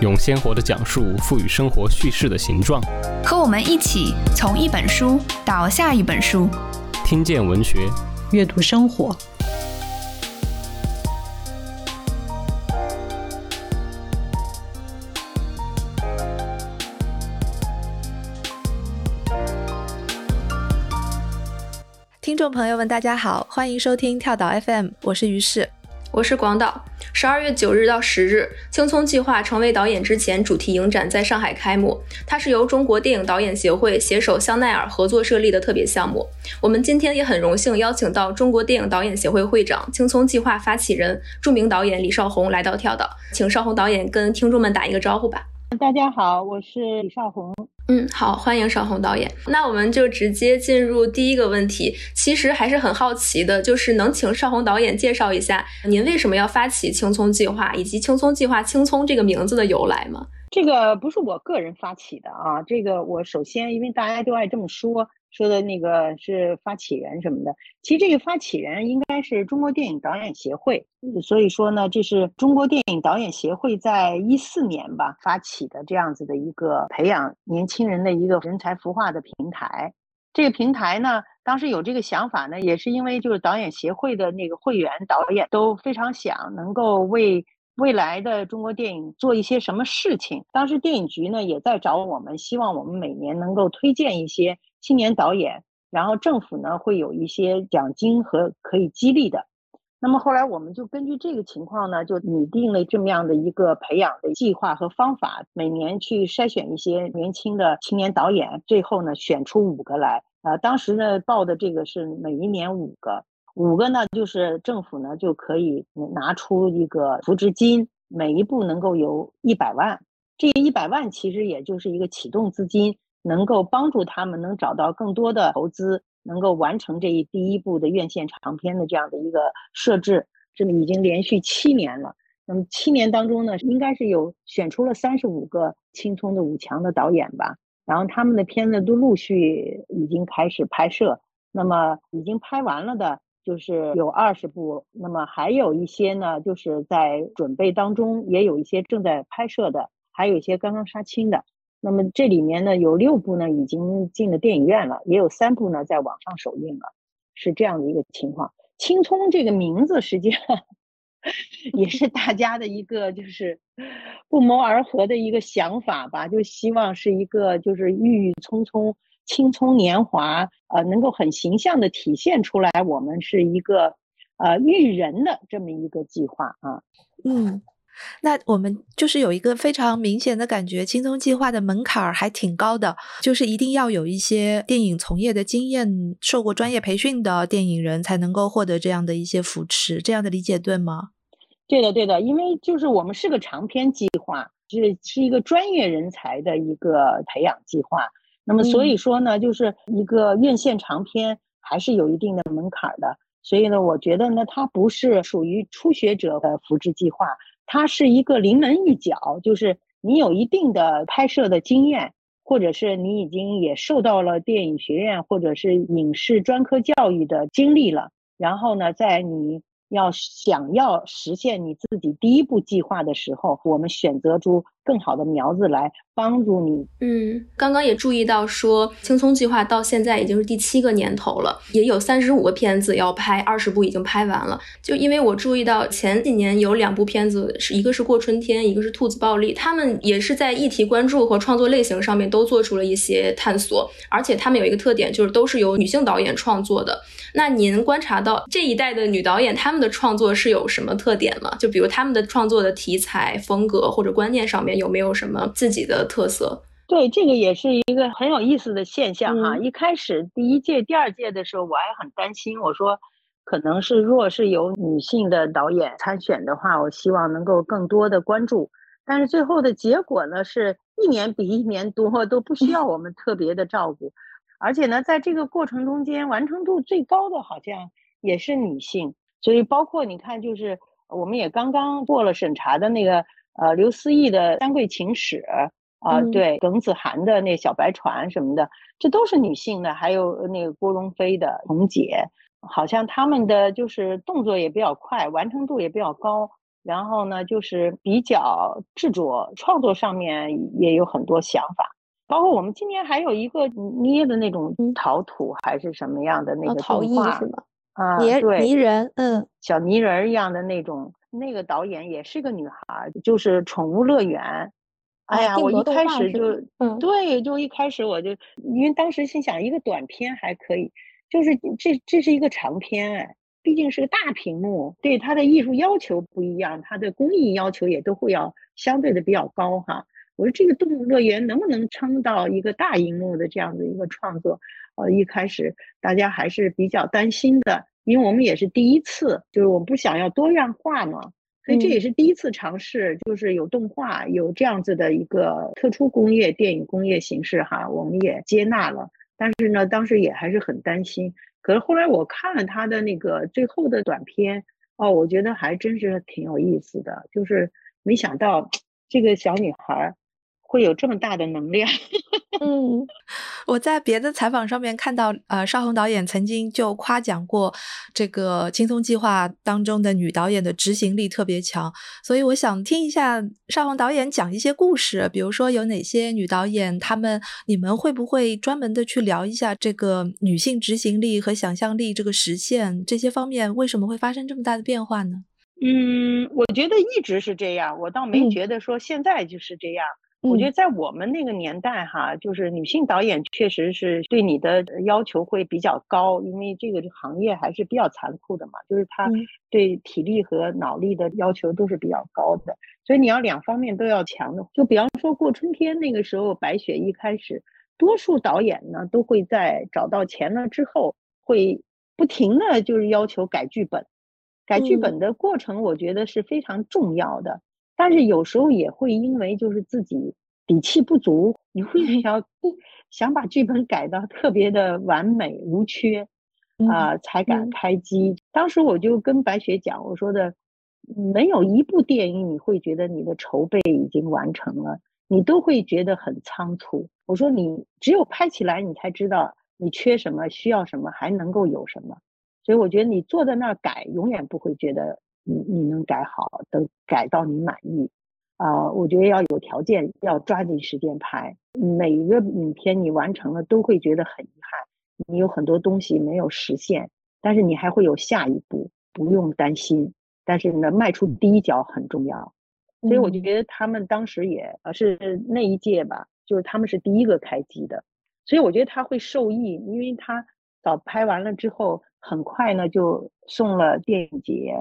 用鲜活的讲述赋予生活叙事的形状。和我们一起从一本书到下一本书，听见文学，阅读生活。听众朋友们，大家好，欢迎收听跳岛 FM，我是于适，我是广岛。十二月九日到十日，《青葱计划》成为导演之前主题影展在上海开幕。它是由中国电影导演协会携手香奈儿合作设立的特别项目。我们今天也很荣幸邀请到中国电影导演协会会长、《青葱计划》发起人、著名导演李少红来到跳岛，请少红导演跟听众们打一个招呼吧。大家好，我是李少红。嗯，好，欢迎邵红导演。那我们就直接进入第一个问题。其实还是很好奇的，就是能请邵红导演介绍一下，您为什么要发起青葱计划，以及青葱计划“青葱”这个名字的由来吗？这个不是我个人发起的啊，这个我首先因为大家都爱这么说。说的那个是发起人什么的，其实这个发起人应该是中国电影导演协会，所以说呢，这是中国电影导演协会在一四年吧发起的这样子的一个培养年轻人的一个人才孵化的平台。这个平台呢，当时有这个想法呢，也是因为就是导演协会的那个会员导演都非常想能够为未来的中国电影做一些什么事情。当时电影局呢也在找我们，希望我们每年能够推荐一些。青年导演，然后政府呢会有一些奖金和可以激励的。那么后来我们就根据这个情况呢，就拟定了这么样的一个培养的计划和方法，每年去筛选一些年轻的青年导演，最后呢选出五个来。呃，当时呢报的这个是每一年五个，五个呢就是政府呢就可以拿出一个扶植金，每一步能够有一百万。这一百万其实也就是一个启动资金。能够帮助他们能找到更多的投资，能够完成这一第一部的院线长片的这样的一个设置，这里已经连续七年了。那么七年当中呢，应该是有选出了三十五个青葱的五强的导演吧，然后他们的片子都陆续已经开始拍摄。那么已经拍完了的，就是有二十部，那么还有一些呢，就是在准备当中，也有一些正在拍摄的，还有一些刚刚杀青的。那么这里面呢，有六部呢已经进了电影院了，也有三部呢在网上首映了，是这样的一个情况。青葱这个名字实际上 也是大家的一个就是不谋而合的一个想法吧，就希望是一个就是郁郁葱葱、青葱年华，呃，能够很形象的体现出来我们是一个呃育人的这么一个计划啊。嗯。那我们就是有一个非常明显的感觉，青葱计划的门槛儿还挺高的，就是一定要有一些电影从业的经验、受过专业培训的电影人才能够获得这样的一些扶持，这样的理解对吗？对的，对的，因为就是我们是个长篇计划，是是一个专业人才的一个培养计划，那么所以说呢，就是一个院线长片还是有一定的门槛的，所以呢，我觉得呢，它不是属于初学者的扶持计划。它是一个临门一脚，就是你有一定的拍摄的经验，或者是你已经也受到了电影学院或者是影视专科教育的经历了，然后呢，在你。要想要实现你自己第一步计划的时候，我们选择出更好的苗子来帮助你。嗯，刚刚也注意到说，青葱计划到现在已经是第七个年头了，也有三十五个片子要拍，二十部已经拍完了。就因为我注意到前几年有两部片子，是一个是过春天，一个是兔子暴力，他们也是在议题关注和创作类型上面都做出了一些探索，而且他们有一个特点，就是都是由女性导演创作的。那您观察到这一代的女导演，她们的创作是有什么特点吗？就比如她们的创作的题材、风格或者观念上面有没有什么自己的特色？对，这个也是一个很有意思的现象哈。一开始第一届、第二届的时候，我还很担心，我说可能是若是有女性的导演参选的话，我希望能够更多的关注。但是最后的结果呢，是一年比一年多，都不需要我们特别的照顾，而且呢，在这个过程中间，完成度最高的好像也是女性。所以包括你看，就是我们也刚刚过了审查的那个呃刘思义的《三桂情史》啊，对耿子涵的那小白船什么的，这都是女性的，还有那个郭荣飞的《红姐》，好像他们的就是动作也比较快，完成度也比较高。然后呢，就是比较执着创作上面也有很多想法，包括我们今年还有一个捏的那种陶土还是什么样的那个陶艺是吗？啊，泥人，嗯，小泥人儿一样的那种，那个导演也是个女孩，就是《宠物乐园》。哎呀，我一开始就，嗯，对，就一开始我就，因为当时心想一个短片还可以，就是这这是一个长片哎。毕竟是个大屏幕，对它的艺术要求不一样，它的工艺要求也都会要相对的比较高哈。我说这个动物乐园能不能撑到一个大荧幕的这样的一个创作？呃，一开始大家还是比较担心的，因为我们也是第一次，就是我们不想要多样化嘛，所以这也是第一次尝试，就是有动画，有这样子的一个特殊工业电影工业形式哈，我们也接纳了。但是呢，当时也还是很担心。可是后来我看了他的那个最后的短片，哦，我觉得还真是挺有意思的，就是没想到这个小女孩会有这么大的能量。嗯，我在别的采访上面看到，呃，邵红导演曾经就夸奖过这个《轻松计划》当中的女导演的执行力特别强，所以我想听一下邵红导演讲一些故事，比如说有哪些女导演，她们你们会不会专门的去聊一下这个女性执行力和想象力这个实现这些方面为什么会发生这么大的变化呢？嗯，我觉得一直是这样，我倒没觉得说现在就是这样。我觉得在我们那个年代，哈，就是女性导演确实是对你的要求会比较高，因为这个行业还是比较残酷的嘛，就是她对体力和脑力的要求都是比较高的，所以你要两方面都要强的。就比方说过春天那个时候，白雪一开始，多数导演呢都会在找到钱了之后，会不停的就是要求改剧本，改剧本的过程，我觉得是非常重要的。但是有时候也会因为就是自己底气不足，你会想 想把剧本改到特别的完美无缺，啊，才敢开机。当时我就跟白雪讲，我说的没有一部电影你会觉得你的筹备已经完成了，你都会觉得很仓促。我说你只有拍起来，你才知道你缺什么，需要什么，还能够有什么。所以我觉得你坐在那儿改，永远不会觉得。你你能改好，等改到你满意，啊，我觉得要有条件，要抓紧时间拍。每一个影片你完成了，都会觉得很遗憾，你有很多东西没有实现，但是你还会有下一步，不用担心。但是呢，迈出第一脚很重要，所以我就觉得他们当时也是那一届吧，就是他们是第一个开机的，所以我觉得他会受益，因为他早拍完了之后，很快呢就送了电影节。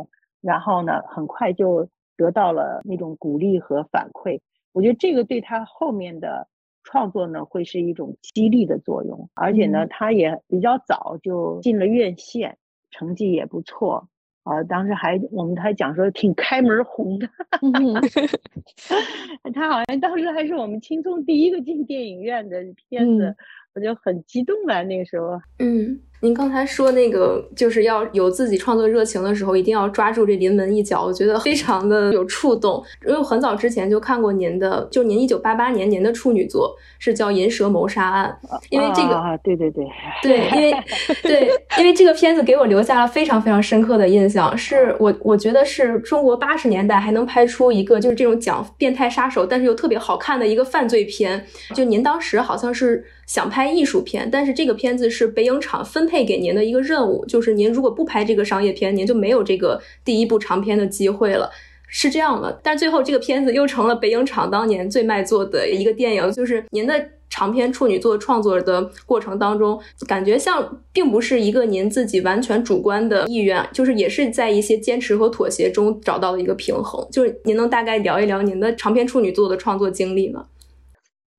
然后呢，很快就得到了那种鼓励和反馈。我觉得这个对他后面的创作呢，会是一种激励的作用。而且呢，他也比较早就进了院线，成绩也不错啊。当时还我们还讲说挺开门红的，他好像当时还是我们青葱第一个进电影院的片子，我就很激动了。那个时候，嗯。您刚才说那个就是要有自己创作热情的时候，一定要抓住这临门一脚，我觉得非常的有触动。因为很早之前就看过您的，就您一九八八年您的处女作是叫《银蛇谋杀案》，因为这个，对对对，对，因为 对，因为这个片子给我留下了非常非常深刻的印象，是我我觉得是中国八十年代还能拍出一个就是这种讲变态杀手，但是又特别好看的一个犯罪片。就您当时好像是。想拍艺术片，但是这个片子是北影厂分配给您的一个任务，就是您如果不拍这个商业片，您就没有这个第一部长片的机会了，是这样的。但最后这个片子又成了北影厂当年最卖座的一个电影，就是您的长篇处女作创作的过程当中，感觉像并不是一个您自己完全主观的意愿，就是也是在一些坚持和妥协中找到了一个平衡。就是您能大概聊一聊您的长篇处女作的创作经历吗？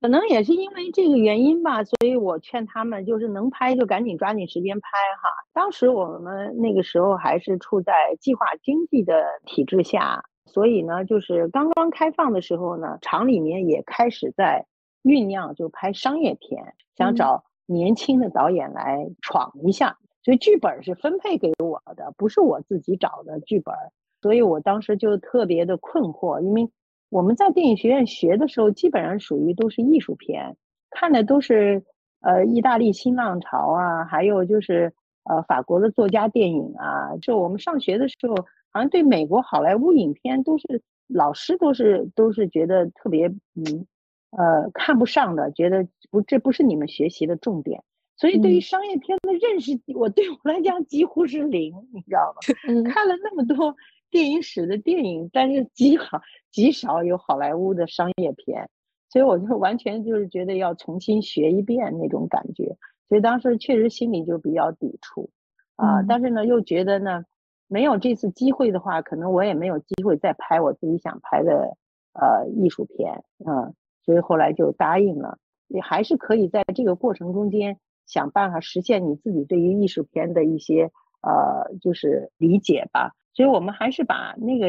可能也是因为这个原因吧，所以我劝他们就是能拍就赶紧抓紧时间拍哈。当时我们那个时候还是处在计划经济的体制下，所以呢，就是刚刚开放的时候呢，厂里面也开始在酝酿，就拍商业片，想找年轻的导演来闯一下。所以剧本是分配给我的，不是我自己找的剧本。所以我当时就特别的困惑，因为我们在电影学院学的时候，基本上属于都是艺术片，看的都是呃意大利新浪潮啊，还有就是呃法国的作家电影啊。就我们上学的时候。好像对美国好莱坞影片都是老师都是都是觉得特别嗯呃看不上的，觉得不这不是你们学习的重点，所以对于商业片的认识，我对我来讲几乎是零，你知道吗？看了那么多电影史的电影，但是极好极少有好莱坞的商业片，所以我就完全就是觉得要重新学一遍那种感觉，所以当时确实心里就比较抵触啊，但是呢又觉得呢。没有这次机会的话，可能我也没有机会再拍我自己想拍的呃艺术片，嗯，所以后来就答应了。也还是可以在这个过程中间想办法实现你自己对于艺术片的一些呃就是理解吧。所以我们还是把那个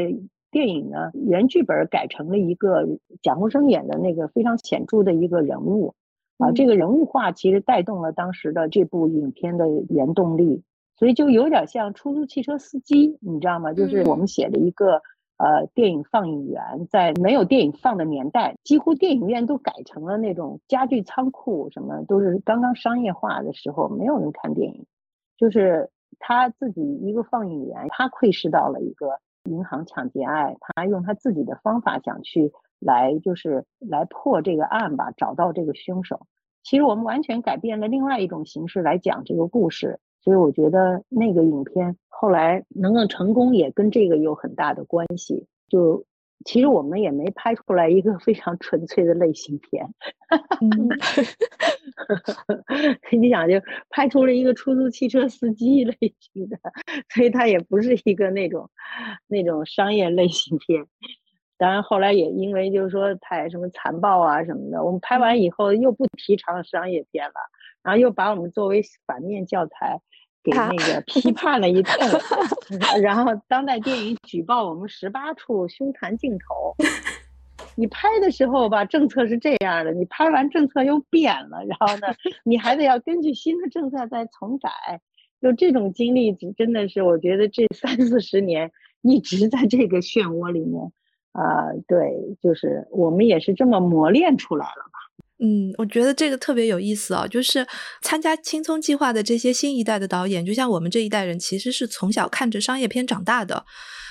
电影呢原剧本改成了一个蒋功生演的那个非常显著的一个人物啊，这个人物化其实带动了当时的这部影片的原动力。所以就有点像出租汽车司机，你知道吗？就是我们写的一个呃电影放映员，在没有电影放的年代，几乎电影院都改成了那种家具仓库，什么都是刚刚商业化的时候，没有人看电影。就是他自己一个放映员，他窥视到了一个银行抢劫案，他用他自己的方法想去来就是来破这个案吧，找到这个凶手。其实我们完全改变了另外一种形式来讲这个故事。所以我觉得那个影片后来能够成功，也跟这个有很大的关系。就其实我们也没拍出来一个非常纯粹的类型片，你想就拍出了一个出租汽车司机类型的，所以它也不是一个那种那种商业类型片。当然后来也因为就是说太什么残暴啊什么的，我们拍完以后又不提倡商业片了，然后又把我们作为反面教材。给那个批判了一顿，然后当代电影举报我们十八处凶残镜头。你拍的时候吧，政策是这样的，你拍完政策又变了，然后呢，你还得要根据新的政策再重改。就这种经历，真的是我觉得这三四十年一直在这个漩涡里面啊。对，就是我们也是这么磨练出来了吧。嗯，我觉得这个特别有意思啊，就是参加青葱计划的这些新一代的导演，就像我们这一代人，其实是从小看着商业片长大的。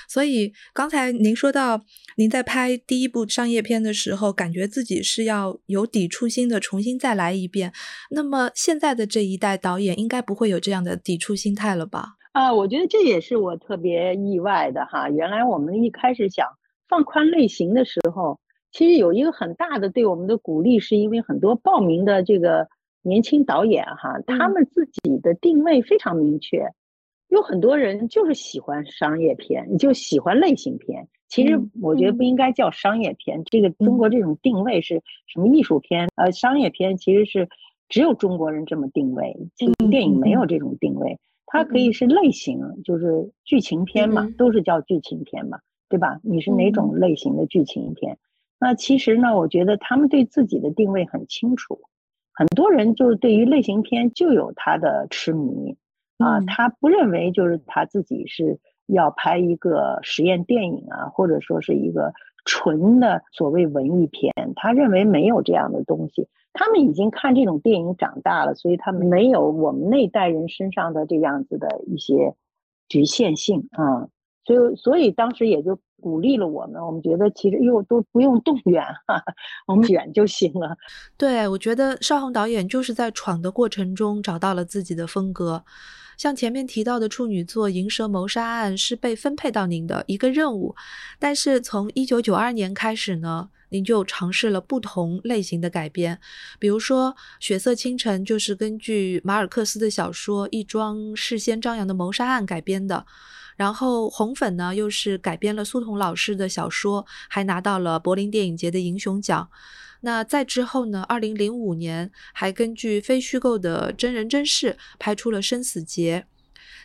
所以刚才您说到，您在拍第一部商业片的时候，感觉自己是要有抵触心的，重新再来一遍。那么现在的这一代导演，应该不会有这样的抵触心态了吧？啊，我觉得这也是我特别意外的哈。原来我们一开始想放宽类型的时候。其实有一个很大的对我们的鼓励，是因为很多报名的这个年轻导演哈，他们自己的定位非常明确，有很多人就是喜欢商业片，就喜欢类型片。其实我觉得不应该叫商业片，这个中国这种定位是什么艺术片？呃，商业片其实是只有中国人这么定位，电影没有这种定位，它可以是类型，就是剧情片嘛，都是叫剧情片嘛，对吧？你是哪种类型的剧情片？那其实呢，我觉得他们对自己的定位很清楚。很多人就是对于类型片就有他的痴迷啊，他不认为就是他自己是要拍一个实验电影啊，或者说是一个纯的所谓文艺片。他认为没有这样的东西。他们已经看这种电影长大了，所以他们没有我们那代人身上的这样子的一些局限性啊。所以，所以当时也就。鼓励了我们，我们觉得其实又都不用动员哈，我们选就行了。对，我觉得邵红导演就是在闯的过程中找到了自己的风格。像前面提到的处女作《银蛇谋杀案》是被分配到您的一个任务，但是从一九九二年开始呢，您就尝试了不同类型的改编，比如说《血色清晨》就是根据马尔克斯的小说《一桩事先张扬的谋杀案》改编的。然后红粉呢，又是改编了苏童老师的小说，还拿到了柏林电影节的银熊奖。那再之后呢，二零零五年还根据非虚构的真人真事拍出了《生死劫》，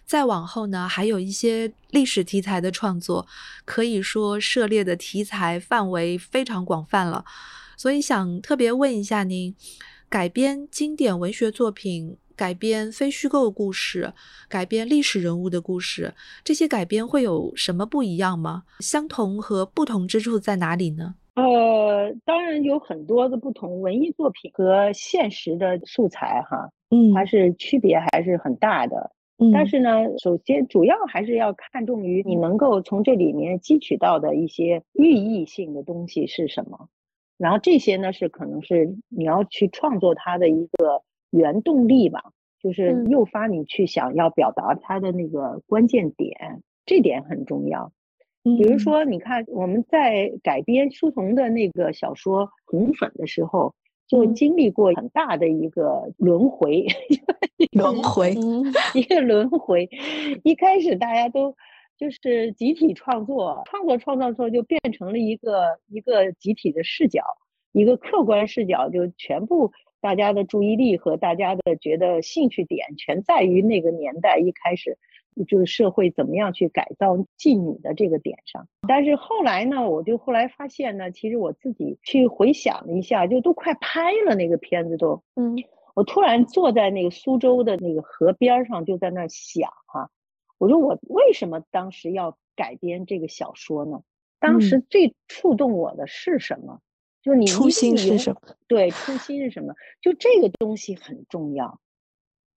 再往后呢，还有一些历史题材的创作，可以说涉猎的题材范围非常广泛了。所以想特别问一下您，改编经典文学作品。改编非虚构故事，改编历史人物的故事，这些改编会有什么不一样吗？相同和不同之处在哪里呢？呃，当然有很多的不同，文艺作品和现实的素材哈，嗯，它是区别还是很大的。嗯，但是呢，首先主要还是要看重于你能够从这里面汲取到的一些寓意性的东西是什么，然后这些呢是可能是你要去创作它的一个。原动力吧，就是诱发你去想要表达它的那个关键点，这点很重要。比如说，你看我们在改编书童的那个小说《红粉》的时候，就经历过很大的一个轮回，轮回，一个轮回。一开始大家都就是集体创作，创作创造之后就变成了一个一个集体的视角，一个客观视角，就全部。大家的注意力和大家的觉得兴趣点全在于那个年代一开始就是社会怎么样去改造妓女的这个点上。但是后来呢，我就后来发现呢，其实我自己去回想了一下，就都快拍了那个片子都，嗯，我突然坐在那个苏州的那个河边上，就在那想哈，我说我为什么当时要改编这个小说呢？当时最触动我的是什么？就是你初心是什么？对，初心是什么？就这个东西很重要。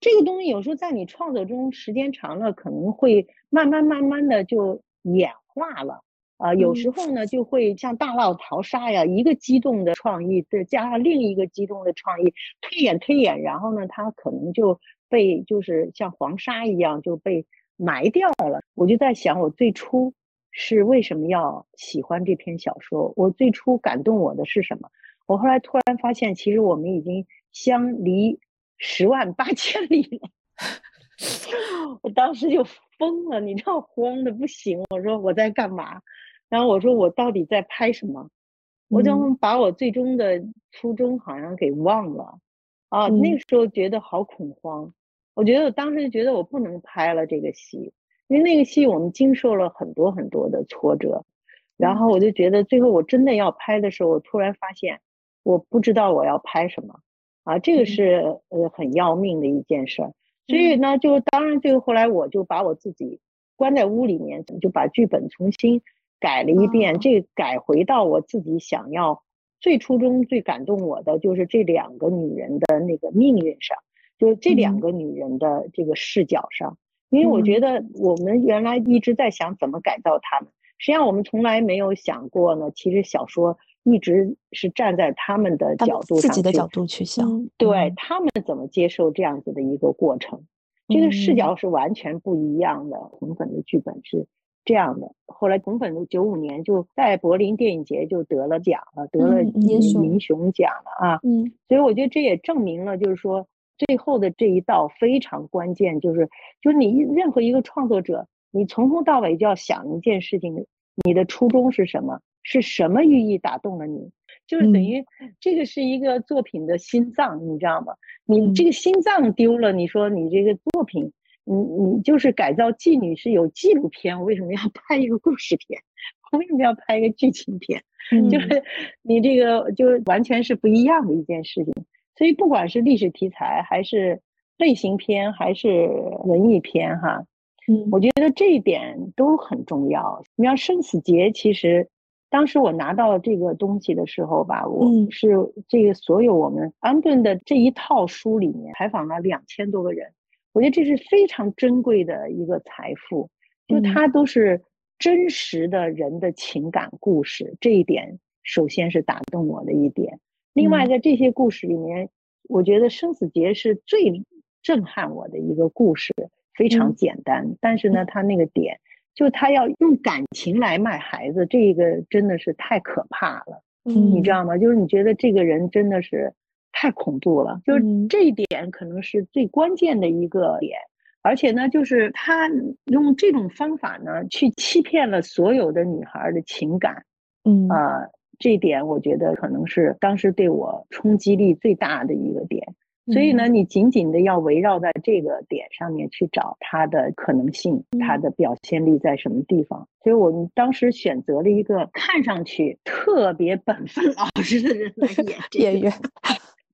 这个东西有时候在你创作中时间长了，可能会慢慢慢慢的就演化了啊。有时候呢，就会像大浪淘沙呀，一个激动的创意再加上另一个激动的创意，推演推演，然后呢，它可能就被就是像黄沙一样就被埋掉了。我就在想，我最初。是为什么要喜欢这篇小说？我最初感动我的是什么？我后来突然发现，其实我们已经相离十万八千里了。我当时就疯了，你知道，慌的不行。我说我在干嘛？然后我说我到底在拍什么？我就把我最终的初衷好像给忘了。啊，那个时候觉得好恐慌。我觉得我当时就觉得我不能拍了这个戏。因为那个戏我们经受了很多很多的挫折，然后我就觉得最后我真的要拍的时候，我突然发现我不知道我要拍什么，啊，这个是呃很要命的一件事儿。所以呢，就当然最后后来我就把我自己关在屋里面，就把剧本重新改了一遍，这改回到我自己想要最初衷最感动我的就是这两个女人的那个命运上，就是这两个女人的这个视角上。因为我觉得我们原来一直在想怎么改造他们，实际上我们从来没有想过呢。其实小说一直是站在他们的角度上，自己的角度去想，对他们怎么接受这样子的一个过程，这个视角是完全不一样的。红粉的剧本是这样的，后来红粉九五年就在柏林电影节就得了奖了，得了银熊奖了啊。嗯，所以我觉得这也证明了，就是说。最后的这一道非常关键，就是就是你任何一个创作者，你从头到尾就要想一件事情，你的初衷是什么？是什么寓意打动了你？就是等于这个是一个作品的心脏，你知道吗？你这个心脏丢了，你说你这个作品，你你就是改造妓女是有纪录片，我为什么要拍一个故事片？我为什么要拍一个剧情片？就是你这个就完全是不一样的一件事情。所以，不管是历史题材，还是类型片，还是文艺片，哈，嗯，我觉得这一点都很重要。你像《生死劫》，其实当时我拿到这个东西的时候吧，我是这个所有我们安顿的这一套书里面采访了两千多个人，我觉得这是非常珍贵的一个财富，就它都是真实的人的情感故事，这一点首先是打动我的一点。另外，在这些故事里面，我觉得《生死劫》是最震撼我的一个故事，非常简单，但是呢，他那个点，就他要用感情来卖孩子，这个真的是太可怕了，你知道吗？就是你觉得这个人真的是太恐怖了，就是这一点可能是最关键的一个点，而且呢，就是他用这种方法呢，去欺骗了所有的女孩的情感，嗯。啊。这点我觉得可能是当时对我冲击力最大的一个点。所以呢，你紧紧的要围绕在这个点上面去找它的可能性，它的表现力在什么地方。所以我们当时选择了一个看上去特别本分老实的人来演演员，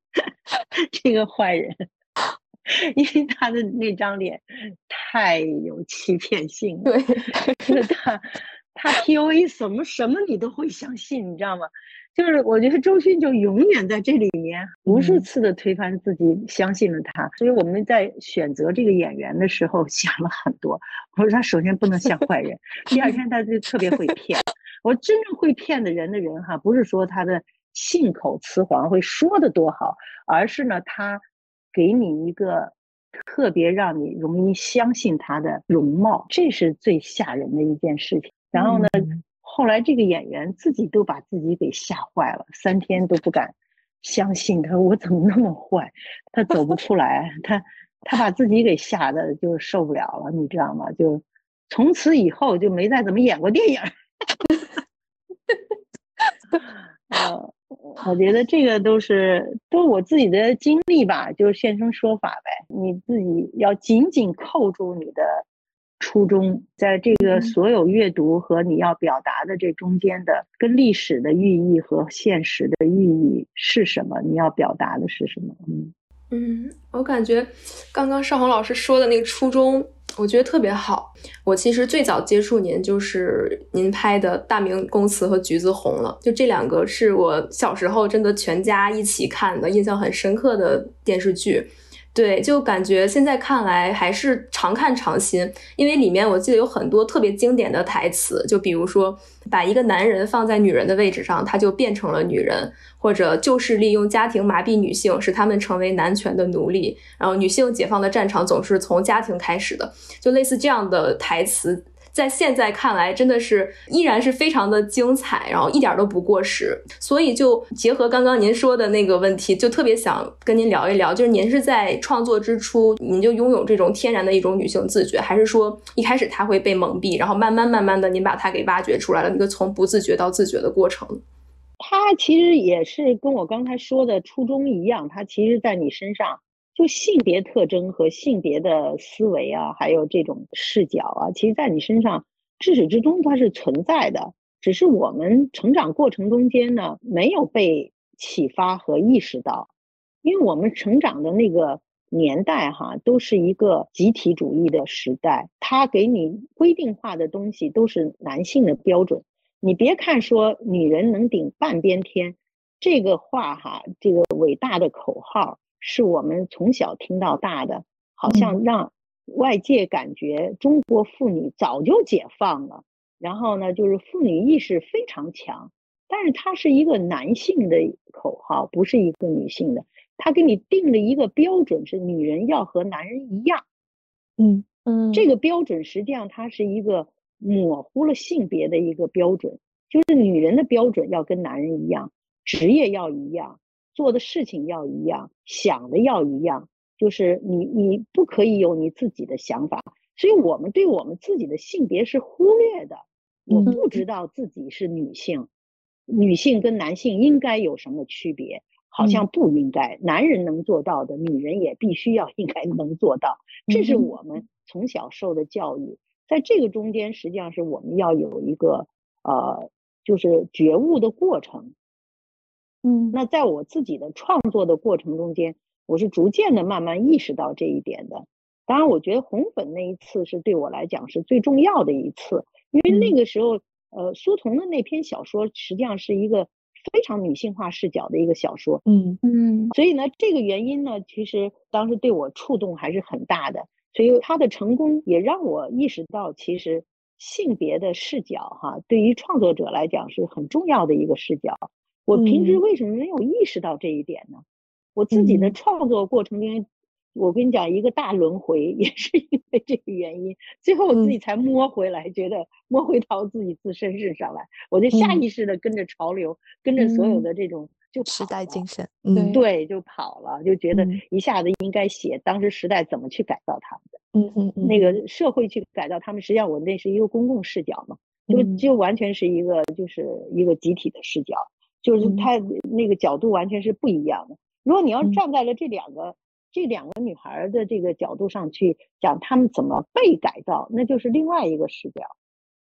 这个坏人，因为他的那张脸太有欺骗性了。对，他 他 P U A 什么什么你都会相信，你知道吗？就是我觉得周迅就永远在这里面无数次的推翻自己，相信了他。所以我们在选择这个演员的时候 想了很多。我说他首先不能像坏人，第二天他就特别会骗。我真正会骗的人的人哈，不是说他的信口雌黄会说的多好，而是呢他给你一个特别让你容易相信他的容貌，这是最吓人的一件事情。然后呢？后来这个演员自己都把自己给吓坏了，三天都不敢相信他，我怎么那么坏？他走不出来，他他把自己给吓得就受不了了，你知道吗？就从此以后就没再怎么演过电影。呃，我觉得这个都是都我自己的经历吧，就是现身说法呗。你自己要紧紧扣住你的。初衷，在这个所有阅读和你要表达的这中间的，跟历史的寓意和现实的寓意是什么？你要表达的是什么？嗯嗯，我感觉刚刚邵红老师说的那个初衷，我觉得特别好。我其实最早接触您就是您拍的《大明宫词》和《橘子红了》，就这两个是我小时候真的全家一起看的，印象很深刻的电视剧。对，就感觉现在看来还是常看常新，因为里面我记得有很多特别经典的台词，就比如说把一个男人放在女人的位置上，他就变成了女人，或者就是利用家庭麻痹女性，使他们成为男权的奴隶，然后女性解放的战场总是从家庭开始的，就类似这样的台词。在现在看来，真的是依然是非常的精彩，然后一点都不过时。所以就结合刚刚您说的那个问题，就特别想跟您聊一聊，就是您是在创作之初，您就拥有这种天然的一种女性自觉，还是说一开始她会被蒙蔽，然后慢慢慢慢的您把它给挖掘出来了，那个从不自觉到自觉的过程？它其实也是跟我刚才说的初衷一样，它其实在你身上。就性别特征和性别的思维啊，还有这种视角啊，其实，在你身上至始至终它是存在的，只是我们成长过程中间呢，没有被启发和意识到，因为我们成长的那个年代哈，都是一个集体主义的时代，它给你规定化的东西都是男性的标准。你别看说女人能顶半边天这个话哈，这个伟大的口号。是我们从小听到大的，好像让外界感觉中国妇女早就解放了，然后呢，就是妇女意识非常强，但是它是一个男性的口号，不是一个女性的。他给你定了一个标准，是女人要和男人一样。嗯嗯，这个标准实际上它是一个模糊了性别的一个标准，就是女人的标准要跟男人一样，职业要一样。做的事情要一样，想的要一样，就是你你不可以有你自己的想法，所以我们对我们自己的性别是忽略的。我不知道自己是女性，女性跟男性应该有什么区别？好像不应该，男人能做到的，女人也必须要 应该能做到。这是我们从小受的教育，在这个中间，实际上是我们要有一个呃，就是觉悟的过程。嗯，那在我自己的创作的过程中间，我是逐渐的慢慢意识到这一点的。当然，我觉得红粉那一次是对我来讲是最重要的一次，因为那个时候，呃，苏童的那篇小说实际上是一个非常女性化视角的一个小说。嗯嗯，所以呢，这个原因呢，其实当时对我触动还是很大的。所以他的成功也让我意识到，其实性别的视角哈，对于创作者来讲是很重要的一个视角。我平时为什么没有意识到这一点呢？我自己的创作过程中，我跟你讲一个大轮回，也是因为这个原因，最后我自己才摸回来，觉得摸回到自己自身身上来，我就下意识的跟着潮流，跟着所有的这种就时代精神，嗯，对，就跑了，就觉得一下子应该写当时时代怎么去改造他们的，嗯嗯，那个社会去改造他们，实际上我那是一个公共视角嘛，就就完全是一个就是一个集体的视角。就是他那个角度完全是不一样的。如果你要站在了这两个这两个女孩的这个角度上去讲，她们怎么被改造，那就是另外一个视角，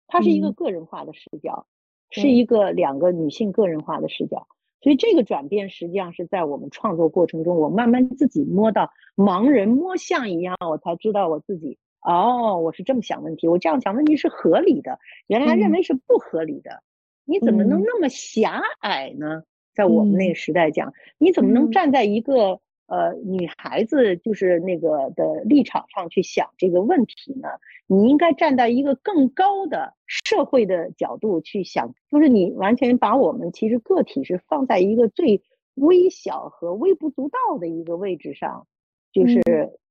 它是一个个人化的视角，是一个两个女性个人化的视角。所以这个转变实际上是在我们创作过程中，我慢慢自己摸到盲人摸象一样，我才知道我自己哦，我是这么想问题，我这样想问题是合理的，原来认为是不合理的，你怎么能那么狭隘呢？在我们那个时代讲，你怎么能站在一个呃女孩子就是那个的立场上去想这个问题呢？你应该站在一个更高的社会的角度去想，就是你完全把我们其实个体是放在一个最微小和微不足道的一个位置上，就是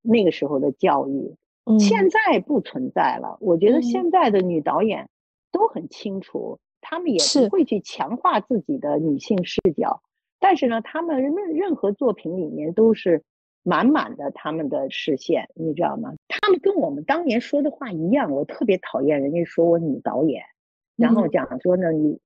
那个时候的教育，现在不存在了。我觉得现在的女导演都很清楚。他们也不会去强化自己的女性视角，但是呢，他们任任何作品里面都是满满的他们的视线，你知道吗？他们跟我们当年说的话一样，我特别讨厌人家说我女导演，然后讲说呢，你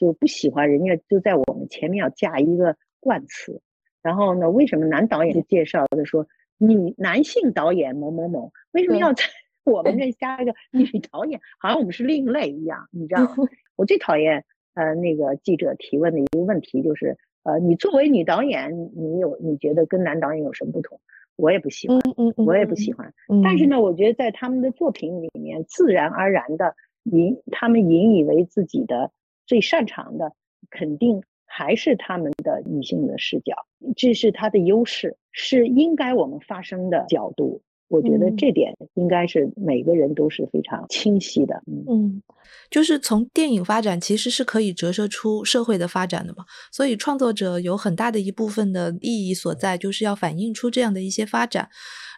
就不喜欢人家就在我们前面要加一个冠词，然后呢，为什么男导演就介绍的说女男性导演某某某，为什么要在我们 这加一个女导演，好像我们是另类一样，你知道吗？我最讨厌呃那个记者提问的一个问题就是，呃，你作为女导演，你有你觉得跟男导演有什么不同？我也不喜欢，我也不喜欢。但是呢，我觉得在他们的作品里面，自然而然的引他们引以为自己的最擅长的，肯定还是他们的女性的视角，这是他的优势，是应该我们发生的角度。我觉得这点应该是每个人都是非常清晰的。嗯，就是从电影发展其实是可以折射出社会的发展的嘛，所以创作者有很大的一部分的意义所在，就是要反映出这样的一些发展。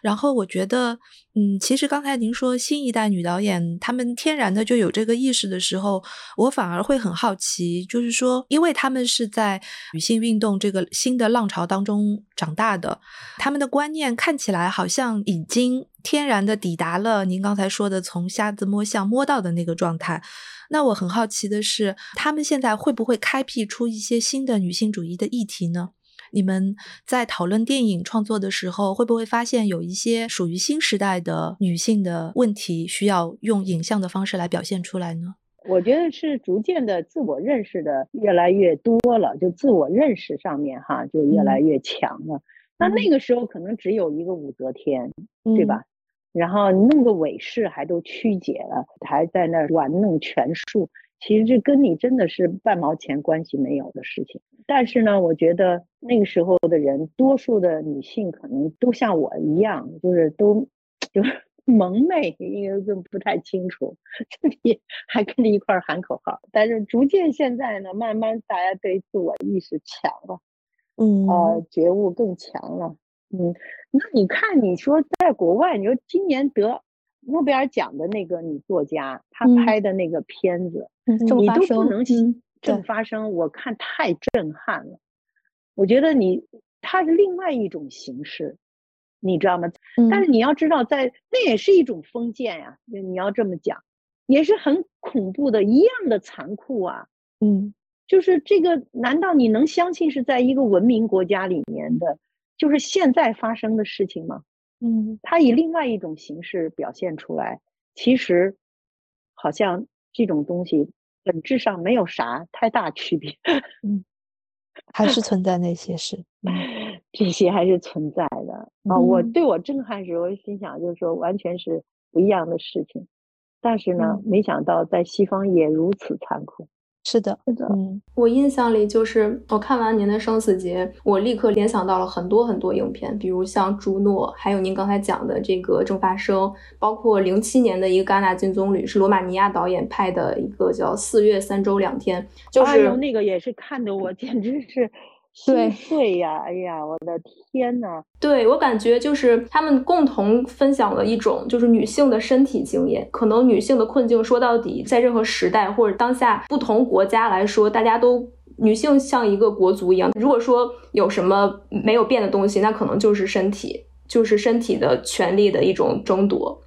然后我觉得，嗯，其实刚才您说新一代女导演她们天然的就有这个意识的时候，我反而会很好奇，就是说，因为她们是在女性运动这个新的浪潮当中长大的，她们的观念看起来好像已经天然的抵达了您刚才说的从瞎子摸象摸到的那个状态。那我很好奇的是，她们现在会不会开辟出一些新的女性主义的议题呢？你们在讨论电影创作的时候，会不会发现有一些属于新时代的女性的问题，需要用影像的方式来表现出来呢？我觉得是逐渐的自我认识的越来越多了，就自我认识上面哈就越来越强了。那那个时候可能只有一个武则天，对吧？然后弄个韦氏还都曲解了，还在那玩弄权术。其实这跟你真的是半毛钱关系没有的事情，但是呢，我觉得那个时候的人，多数的女性可能都像我一样，就是都就是 蒙昧，因为就不太清楚，这里还跟着一块喊口号。但是逐渐现在呢，慢慢大家对自我意识强了，嗯，呃，觉悟更强了，嗯，那你看，你说在国外，你说今年得。诺贝尔奖的那个女作家，她拍的那个片子，你都不能正发生，我看太震撼了。我觉得你它是另外一种形式，你知道吗？但是你要知道，在那也是一种封建呀。你要这么讲，也是很恐怖的，一样的残酷啊。嗯，就是这个，难道你能相信是在一个文明国家里面的，就是现在发生的事情吗？嗯，它以另外一种形式表现出来，其实好像这种东西本质上没有啥太大区别。嗯，还是存在那些事，这些还是存在的啊。我对我震撼时，我心想就是说，完全是不一样的事情。但是呢，没想到在西方也如此残酷。是的，是的，嗯，我印象里就是我看完您的《生死劫》，我立刻联想到了很多很多影片，比如像《朱诺》，还有您刚才讲的这个《正发生》，包括零七年的一个戛纳金棕榈，是罗马尼亚导演拍的一个叫《四月三周两天》，就是那个也是看的我简直是。对对呀，哎呀，我的天呐！对我感觉就是他们共同分享了一种就是女性的身体经验。可能女性的困境说到底，在任何时代或者当下不同国家来说，大家都女性像一个国足一样。如果说有什么没有变的东西，那可能就是身体，就是身体的权利的一种争夺。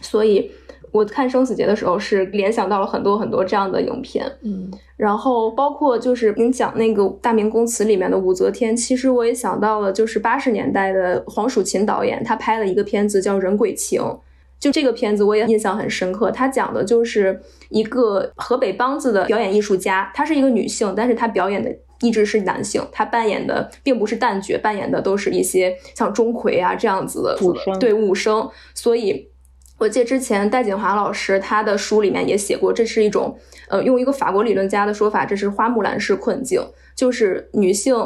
所以。我看《生死劫》的时候是联想到了很多很多这样的影片，嗯，然后包括就是您讲那个《大明宫词》里面的武则天，其实我也想到了，就是八十年代的黄蜀芹导演，他拍了一个片子叫《人鬼情》，就这个片子我也印象很深刻。他讲的就是一个河北梆子的表演艺术家，她是一个女性，但是她表演的一直是男性，她扮演的并不是旦角，扮演的都是一些像钟馗啊这样子的武生对武生，所以。我记得之前戴锦华老师他的书里面也写过，这是一种，呃，用一个法国理论家的说法，这是花木兰式困境，就是女性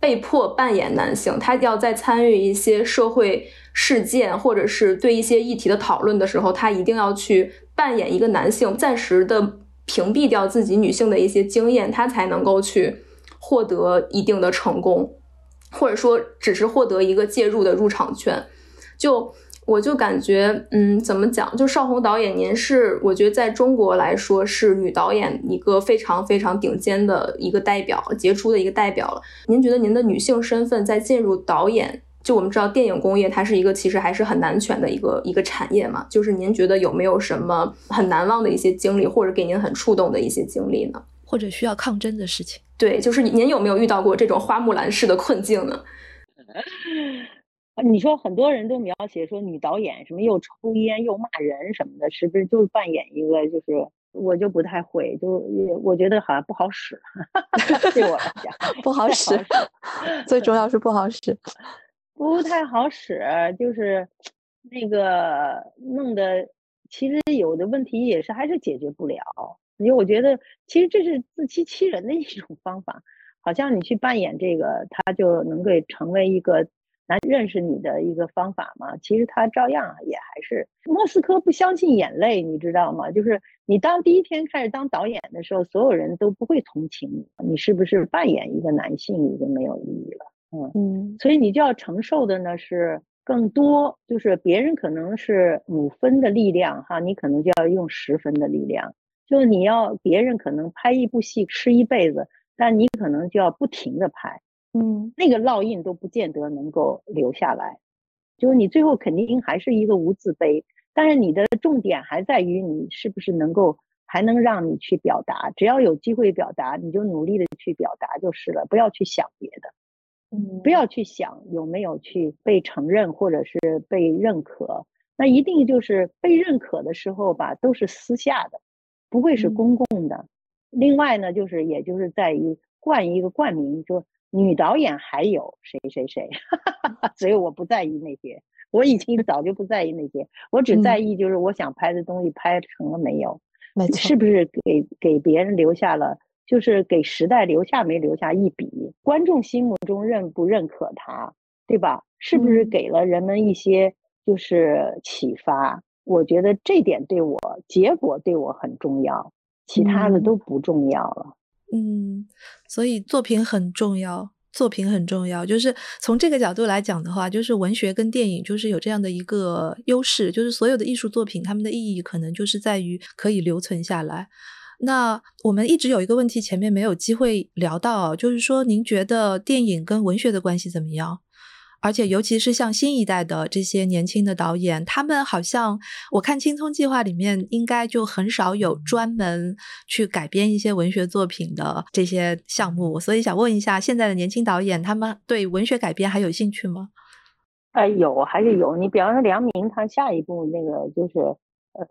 被迫扮演男性，她要在参与一些社会事件或者是对一些议题的讨论的时候，她一定要去扮演一个男性，暂时的屏蔽掉自己女性的一些经验，她才能够去获得一定的成功，或者说只是获得一个介入的入场券，就。我就感觉，嗯，怎么讲？就邵红导演，您是我觉得在中国来说是女导演一个非常非常顶尖的一个代表，杰出的一个代表了。您觉得您的女性身份在进入导演，就我们知道电影工业它是一个其实还是很男权的一个一个产业嘛？就是您觉得有没有什么很难忘的一些经历，或者给您很触动的一些经历呢？或者需要抗争的事情？对，就是您有没有遇到过这种花木兰式的困境呢？你说很多人都描写说女导演什么又抽烟又骂人什么的，是不是就扮演一个？就是我就不太会，就我觉得好像不好使，对我来讲 不好使。最重要是不好使，不太好使，就是那个弄的，其实有的问题也是还是解决不了。因为我觉得其实这是自欺欺人的一种方法，好像你去扮演这个，他就能够成为一个。来认识你的一个方法嘛，其实他照样也还是莫斯科不相信眼泪，你知道吗？就是你当第一天开始当导演的时候，所有人都不会同情你，你是不是扮演一个男性已经没有意义了？嗯嗯，所以你就要承受的呢是更多，就是别人可能是五分的力量哈，你可能就要用十分的力量，就是你要别人可能拍一部戏吃一辈子，但你可能就要不停的拍。嗯，那个烙印都不见得能够留下来，就是你最后肯定还是一个无字碑，但是你的重点还在于你是不是能够还能让你去表达，只要有机会表达，你就努力的去表达就是了，不要去想别的，嗯，不要去想有没有去被承认或者是被认可，那一定就是被认可的时候吧，都是私下的，不会是公共的。另外呢，就是也就是在于冠一个冠名，就。女导演还有谁谁谁，所以我不在意那些，我已经早就不在意那些，我只在意就是我想拍的东西拍成了没有，是不是给给别人留下了，就是给时代留下没留下一笔，观众心目中认不认可他，对吧？是不是给了人们一些就是启发？我觉得这点对我结果对我很重要，其他的都不重要了。嗯，嗯所以作品很重要，作品很重要。就是从这个角度来讲的话，就是文学跟电影就是有这样的一个优势，就是所有的艺术作品，它们的意义可能就是在于可以留存下来。那我们一直有一个问题，前面没有机会聊到，就是说，您觉得电影跟文学的关系怎么样？而且，尤其是像新一代的这些年轻的导演，他们好像我看《青葱计划》里面，应该就很少有专门去改编一些文学作品的这些项目。所以想问一下，现在的年轻导演，他们对文学改编还有兴趣吗？哎，有还是有。你比方说梁明，他下一部那个就是呃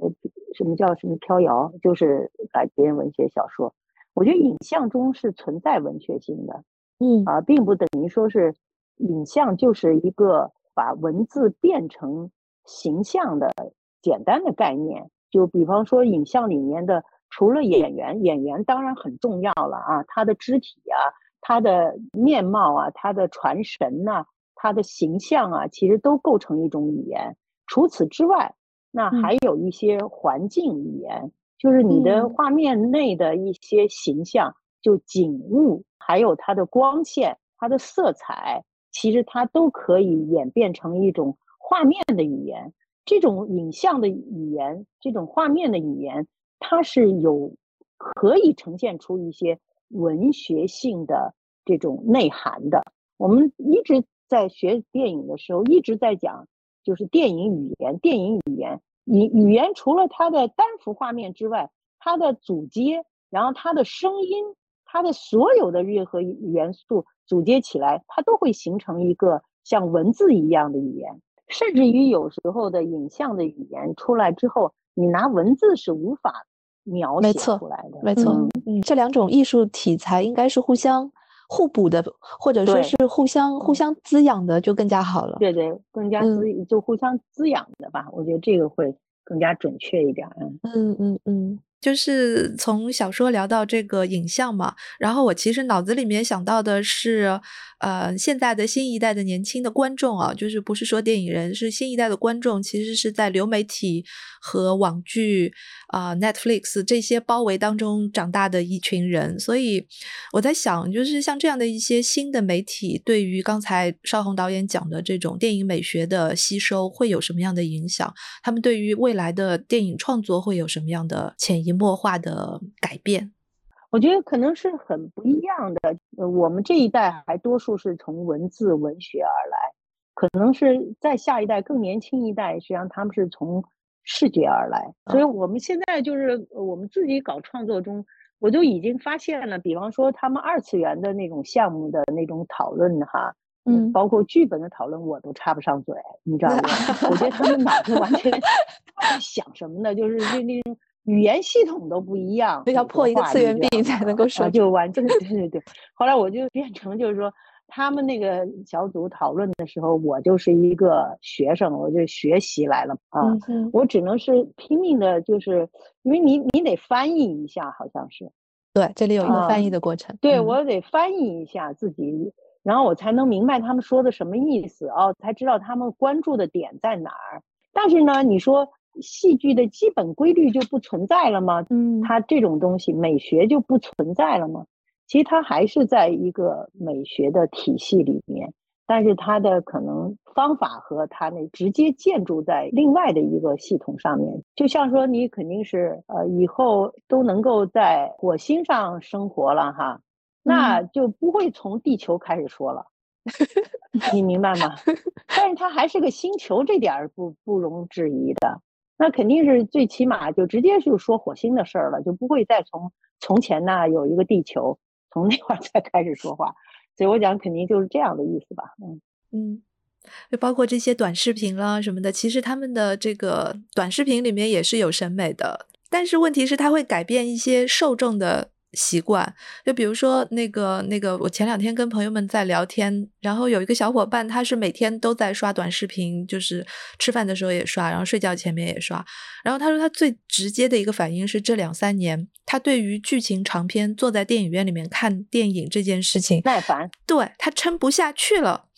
呃，什么叫什么飘摇，就是改编文学小说。我觉得影像中是存在文学性的，嗯啊，并不等于说是。影像就是一个把文字变成形象的简单的概念。就比方说，影像里面的除了演员，演员当然很重要了啊，他的肢体啊，他的面貌啊，他的传神呐，他的形象啊，其实都构成一种语言。除此之外，那还有一些环境语言，就是你的画面内的一些形象，就景物，还有它的光线、它的色彩。其实它都可以演变成一种画面的语言，这种影像的语言，这种画面的语言，它是有可以呈现出一些文学性的这种内涵的。我们一直在学电影的时候，一直在讲，就是电影语言，电影语言语语言除了它的单幅画面之外，它的组接，然后它的声音，它的所有的任何元素组接起来，它都会形成一个像文字一样的语言。甚至于有时候的影像的语言出来之后，你拿文字是无法描写出来的。没错，嗯，这两种艺术题材应该是互相互补的，或者说是互相互相滋养的，就更加好了。对对，更加滋就互相滋养的吧。我觉得这个会更加准确一点。嗯嗯嗯嗯。就是从小说聊到这个影像嘛，然后我其实脑子里面想到的是，呃，现在的新一代的年轻的观众啊，就是不是说电影人，是新一代的观众，其实是在流媒体和网剧啊，Netflix 这些包围当中长大的一群人，所以我在想，就是像这样的一些新的媒体，对于刚才邵红导演讲的这种电影美学的吸收，会有什么样的影响？他们对于未来的电影创作会有什么样的潜移？默化的改变，我觉得可能是很不一样的。呃，我们这一代还多数是从文字文学而来，可能是在下一代更年轻一代，实际上他们是从视觉而来。所以我们现在就是我们自己搞创作中，我就已经发现了，比方说他们二次元的那种项目的那种讨论，哈，嗯，包括剧本的讨论，我都插不上嘴，你知道吗？我觉得他们脑子完全在想什么呢？就是那那种。语言系统都不一样，要破一个次元壁才能够说就完。对对对对。后来我就变成就是说，他们那个小组讨论的时候，我就是一个学生，我就学习来了啊。我只能是拼命的，就是因为你你得翻译一下，好像是。对，这里有一个翻译的过程。对，我得翻译一下自己，然后我才能明白他们说的什么意思哦，才知道他们关注的点在哪儿。但是呢，你说。戏剧的基本规律就不存在了吗？嗯，它这种东西美学就不存在了吗？其实它还是在一个美学的体系里面，但是它的可能方法和它那直接建筑在另外的一个系统上面。就像说你肯定是呃以后都能够在火星上生活了哈，那就不会从地球开始说了，你明白吗？但是它还是个星球，这点儿不不容置疑的。那肯定是最起码就直接就说火星的事儿了，就不会再从从前呢有一个地球，从那块再开始说话。所以我讲肯定就是这样的意思吧。嗯嗯，就包括这些短视频啦什么的，其实他们的这个短视频里面也是有审美的，但是问题是它会改变一些受众的。习惯，就比如说那个那个，我前两天跟朋友们在聊天，然后有一个小伙伴，他是每天都在刷短视频，就是吃饭的时候也刷，然后睡觉前面也刷。然后他说他最直接的一个反应是，这两三年他对于剧情长片坐在电影院里面看电影这件事情耐烦，对他撑不下去了。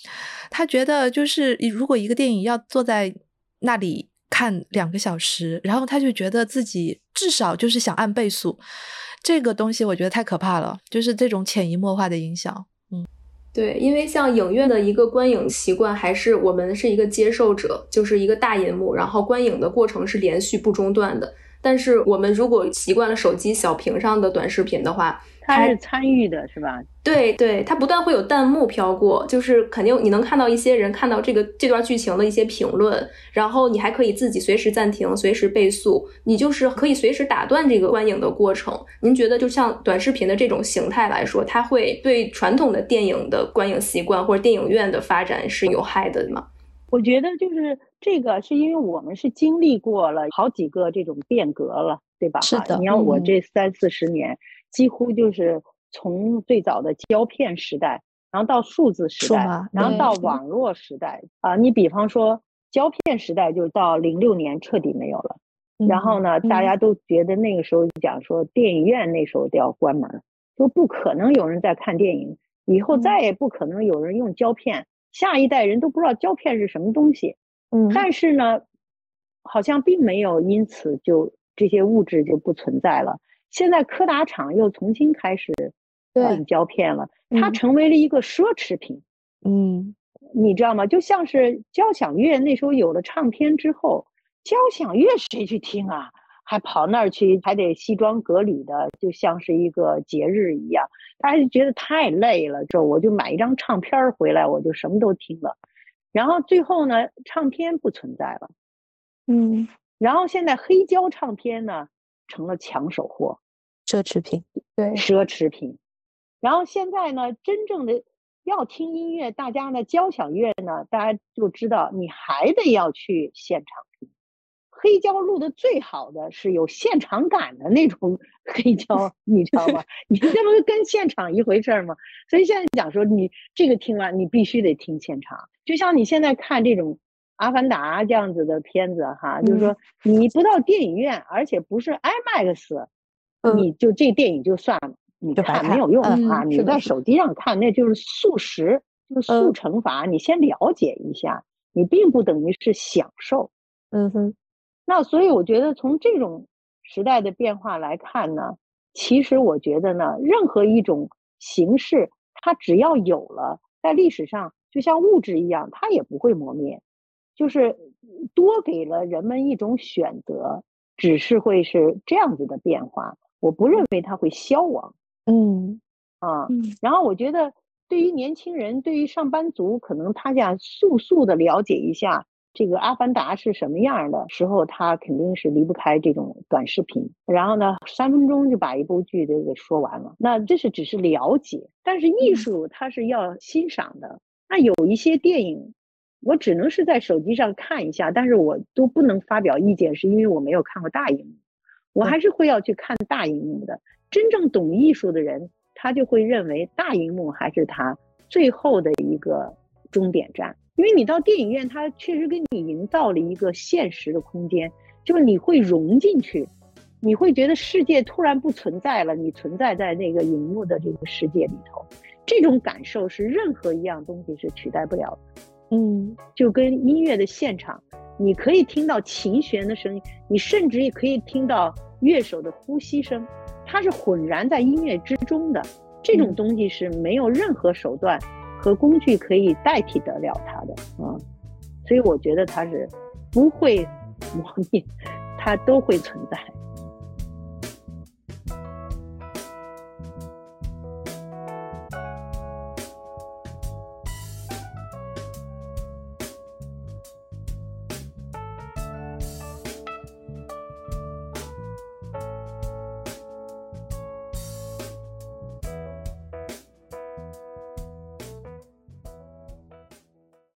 他觉得就是如果一个电影要坐在那里看两个小时，然后他就觉得自己至少就是想按倍速。这个东西我觉得太可怕了，就是这种潜移默化的影响。嗯，对，因为像影院的一个观影习惯，还是我们是一个接受者，就是一个大银幕，然后观影的过程是连续不中断的。但是我们如果习惯了手机小屏上的短视频的话，他是参与的，是吧？对对，它不断会有弹幕飘过，就是肯定你能看到一些人看到这个这段剧情的一些评论，然后你还可以自己随时暂停、随时倍速，你就是可以随时打断这个观影的过程。您觉得，就像短视频的这种形态来说，它会对传统的电影的观影习惯或者电影院的发展是有害的吗？我觉得就是这个，是因为我们是经历过了好几个这种变革了，对吧？是的。你要我这三四十年。几乎就是从最早的胶片时代，然后到数字时代，然后到网络时代啊。你比方说胶片时代，就到零六年彻底没有了。然后呢，大家都觉得那个时候讲说电影院那时候都要关门，就不可能有人在看电影，以后再也不可能有人用胶片，下一代人都不知道胶片是什么东西。嗯，但是呢，好像并没有因此就这些物质就不存在了。现在柯达厂又重新开始印胶片了，它成为了一个奢侈品。嗯，你知道吗？就像是交响乐那时候有了唱片之后，交响乐谁去听啊？还跑那儿去，还得西装革履的，就像是一个节日一样。大家就觉得太累了，这我就买一张唱片回来，我就什么都听了。然后最后呢，唱片不存在了。嗯，然后现在黑胶唱片呢成了抢手货，奢侈品。对，奢侈品。然后现在呢，真正的要听音乐，大家呢交响乐呢，大家就知道你还得要去现场听。黑胶录的最好的是有现场感的那种 黑胶，你知道吗？你这不是跟现场一回事儿吗？所以现在讲说，你这个听完，你必须得听现场。就像你现在看这种《阿凡达》这样子的片子，哈，就是说你不到电影院，而且不是 IMAX，你就这电影就算了，你看没有用啊！你在手机上看，那就是速食，就是速成法。你先了解一下，你并不等于是享受。嗯哼。那所以我觉得从这种时代的变化来看呢，其实我觉得呢，任何一种形式，它只要有了，在历史上就像物质一样，它也不会磨灭，就是多给了人们一种选择，只是会是这样子的变化。我不认为它会消亡，嗯啊，然后我觉得对于年轻人，对于上班族，可能他想速速的了解一下这个《阿凡达》是什么样的时候，他肯定是离不开这种短视频。然后呢，三分钟就把一部剧都给说完了。那这是只是了解，但是艺术它是要欣赏的。那有一些电影，我只能是在手机上看一下，但是我都不能发表意见，是因为我没有看过大荧幕。我还是会要去看大荧幕的。真正懂艺术的人，他就会认为大荧幕还是他最后的一个终点站。因为你到电影院，它确实给你营造了一个现实的空间，就是你会融进去，你会觉得世界突然不存在了，你存在在那个荧幕的这个世界里头。这种感受是任何一样东西是取代不了的。嗯，就跟音乐的现场。你可以听到琴弦的声音，你甚至也可以听到乐手的呼吸声，它是浑然在音乐之中的。这种东西是没有任何手段和工具可以代替得了它的啊，所以我觉得它是不会 磨灭，它都会存在。